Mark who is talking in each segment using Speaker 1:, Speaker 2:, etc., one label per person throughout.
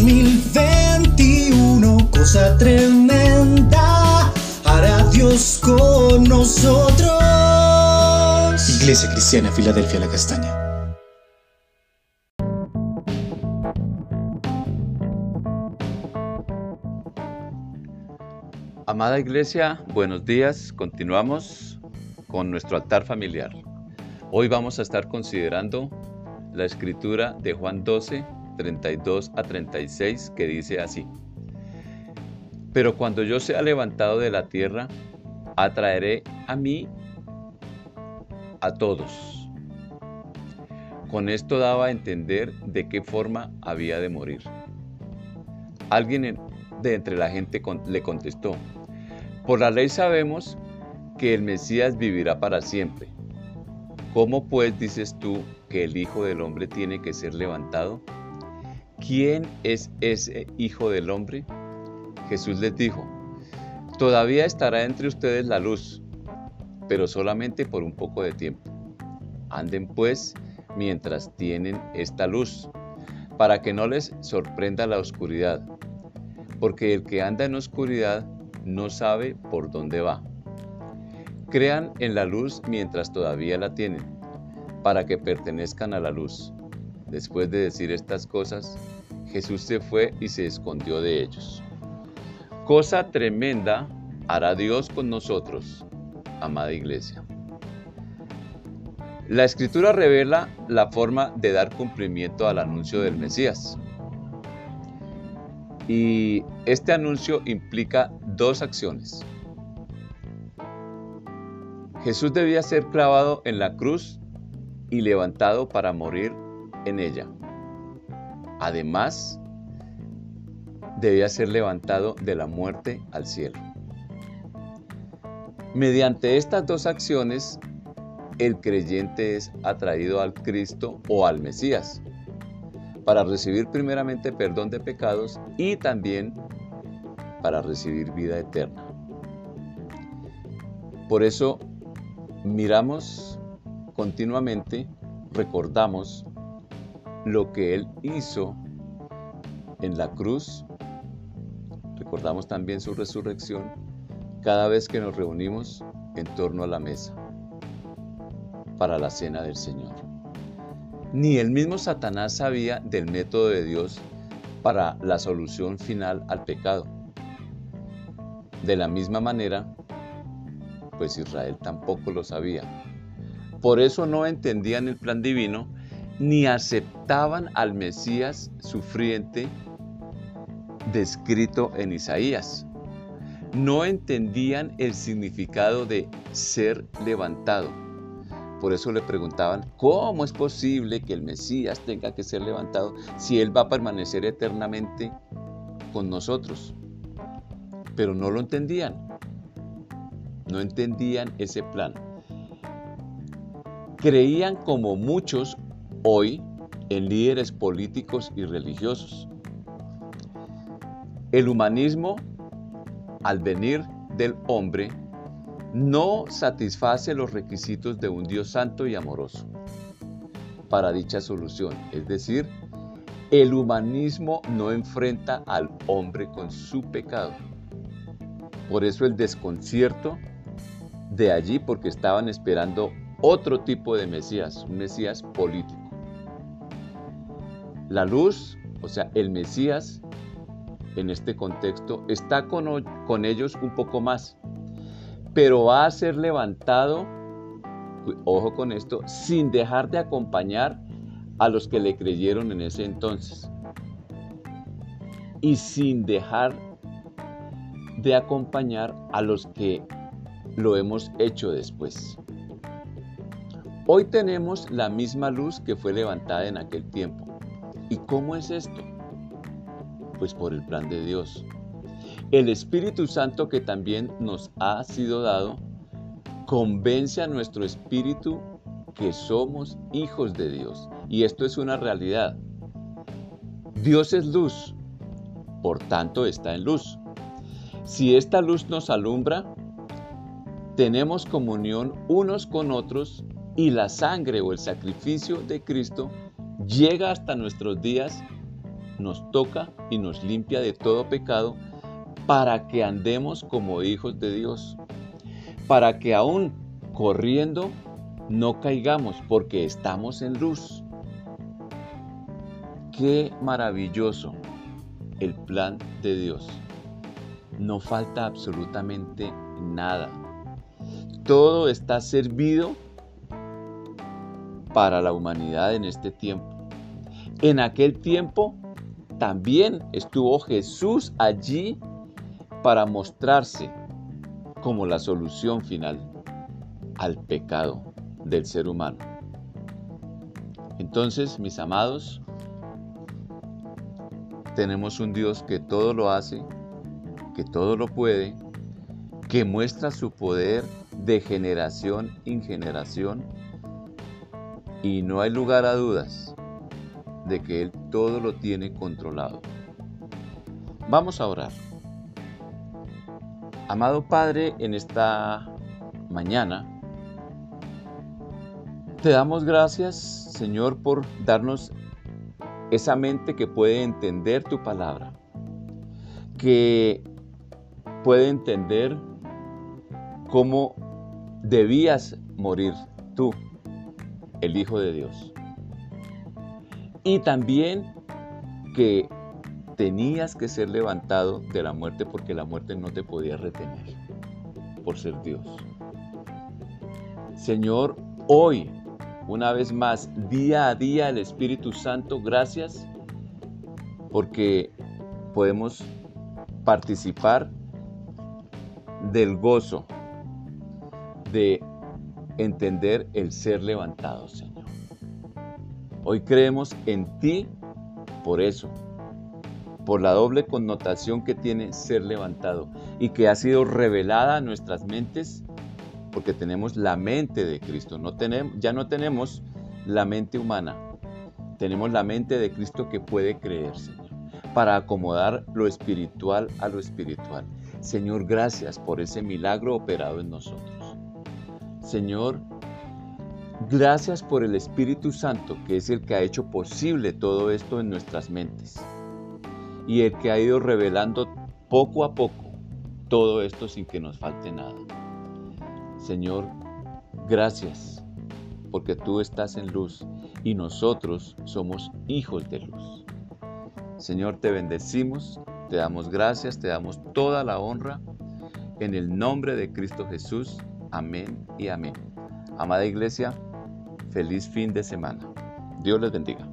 Speaker 1: 2021, cosa tremenda, hará Dios con nosotros.
Speaker 2: Iglesia Cristiana, Filadelfia, la Castaña.
Speaker 3: Amada Iglesia, buenos días. Continuamos con nuestro altar familiar. Hoy vamos a estar considerando la escritura de Juan 12, 32 a 36, que dice así. Pero cuando yo sea levantado de la tierra, atraeré a mí a todos. Con esto daba a entender de qué forma había de morir. Alguien de entre la gente le contestó, por la ley sabemos que el Mesías vivirá para siempre. ¿Cómo pues dices tú que el Hijo del Hombre tiene que ser levantado? ¿Quién es ese Hijo del Hombre? Jesús les dijo, todavía estará entre ustedes la luz, pero solamente por un poco de tiempo. Anden pues mientras tienen esta luz, para que no les sorprenda la oscuridad, porque el que anda en oscuridad no sabe por dónde va. Crean en la luz mientras todavía la tienen, para que pertenezcan a la luz. Después de decir estas cosas, Jesús se fue y se escondió de ellos. Cosa tremenda hará Dios con nosotros, amada iglesia. La escritura revela la forma de dar cumplimiento al anuncio del Mesías. Y este anuncio implica dos acciones. Jesús debía ser clavado en la cruz y levantado para morir en ella. Además, debía ser levantado de la muerte al cielo. Mediante estas dos acciones, el creyente es atraído al Cristo o al Mesías para recibir primeramente perdón de pecados y también para recibir vida eterna. Por eso miramos continuamente, recordamos lo que Él hizo en la cruz Recordamos también su resurrección cada vez que nos reunimos en torno a la mesa para la cena del Señor. Ni el mismo Satanás sabía del método de Dios para la solución final al pecado. De la misma manera, pues Israel tampoco lo sabía. Por eso no entendían el plan divino ni aceptaban al Mesías sufriente descrito en Isaías. No entendían el significado de ser levantado. Por eso le preguntaban, ¿cómo es posible que el Mesías tenga que ser levantado si Él va a permanecer eternamente con nosotros? Pero no lo entendían. No entendían ese plan. Creían como muchos hoy en líderes políticos y religiosos el humanismo, al venir del hombre, no satisface los requisitos de un Dios santo y amoroso para dicha solución. Es decir, el humanismo no enfrenta al hombre con su pecado. Por eso el desconcierto de allí, porque estaban esperando otro tipo de Mesías, un Mesías político. La luz, o sea, el Mesías, en este contexto está con, ellos un poco más, pero va a ser levantado, ojo con esto, sin dejar de acompañar a los que le creyeron en ese entonces y sin dejar de acompañar a los que lo hemos hecho después. Hoy tenemos la misma luz que fue levantada en aquel tiempo. ¿Y cómo es esto? Pues por el plan de Dios. El Espíritu Santo que también nos ha sido dado convence a nuestro espíritu que somos hijos de Dios. Y esto es una realidad. Dios es luz, por tanto está en luz. Si esta luz nos alumbra, tenemos comunión unos con otros y la sangre o el sacrificio de Cristo llega hasta nuestros días nos toca y nos limpia de todo pecado para que andemos como hijos de Dios, para que aún corriendo no caigamos porque estamos en luz. Qué maravilloso el plan de Dios. No falta absolutamente nada. Todo está servido para la humanidad en este tiempo. En aquel tiempo también estuvo Jesús allí para mostrarse como la solución final al pecado del ser humano. Entonces, mis amados, tenemos un Dios que todo lo hace, que todo lo puede, que muestra su poder de generación en generación y no hay lugar a dudas de que Él todo lo tiene controlado. Vamos a orar. Amado Padre, en esta mañana, te damos gracias, Señor, por darnos esa mente que puede entender tu palabra, que puede entender cómo debías morir tú, el Hijo de Dios. Y también que tenías que ser levantado de la muerte porque la muerte no te podía retener por ser Dios. Señor, hoy, una vez más, día a día, el Espíritu Santo, gracias porque podemos participar del gozo de entender el ser levantado, Señor. Hoy creemos en ti por eso, por la doble connotación que tiene ser levantado y que ha sido revelada a nuestras mentes porque tenemos la mente de Cristo. No tenemos, ya no tenemos la mente humana, tenemos la mente de Cristo que puede creer, Señor, para acomodar lo espiritual a lo espiritual. Señor, gracias por ese milagro operado en nosotros. Señor, gracias por el Espíritu Santo, que es el que ha hecho posible todo esto en nuestras mentes y el que ha ido revelando poco a poco todo esto sin que nos falte nada. Señor, gracias porque tú estás en luz y nosotros somos hijos de luz. Señor, te bendecimos, te damos gracias, te damos toda la honra en el nombre de Cristo Jesús. Amén y amén. Amada iglesia, feliz fin de semana. Dios les bendiga.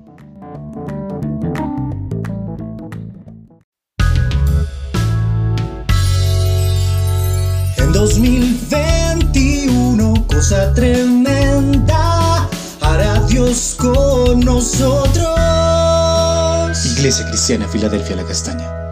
Speaker 1: En 2021, cosa tremenda, hará Dios con nosotros.
Speaker 2: Iglesia Cristiana Filadelfia La Castaña.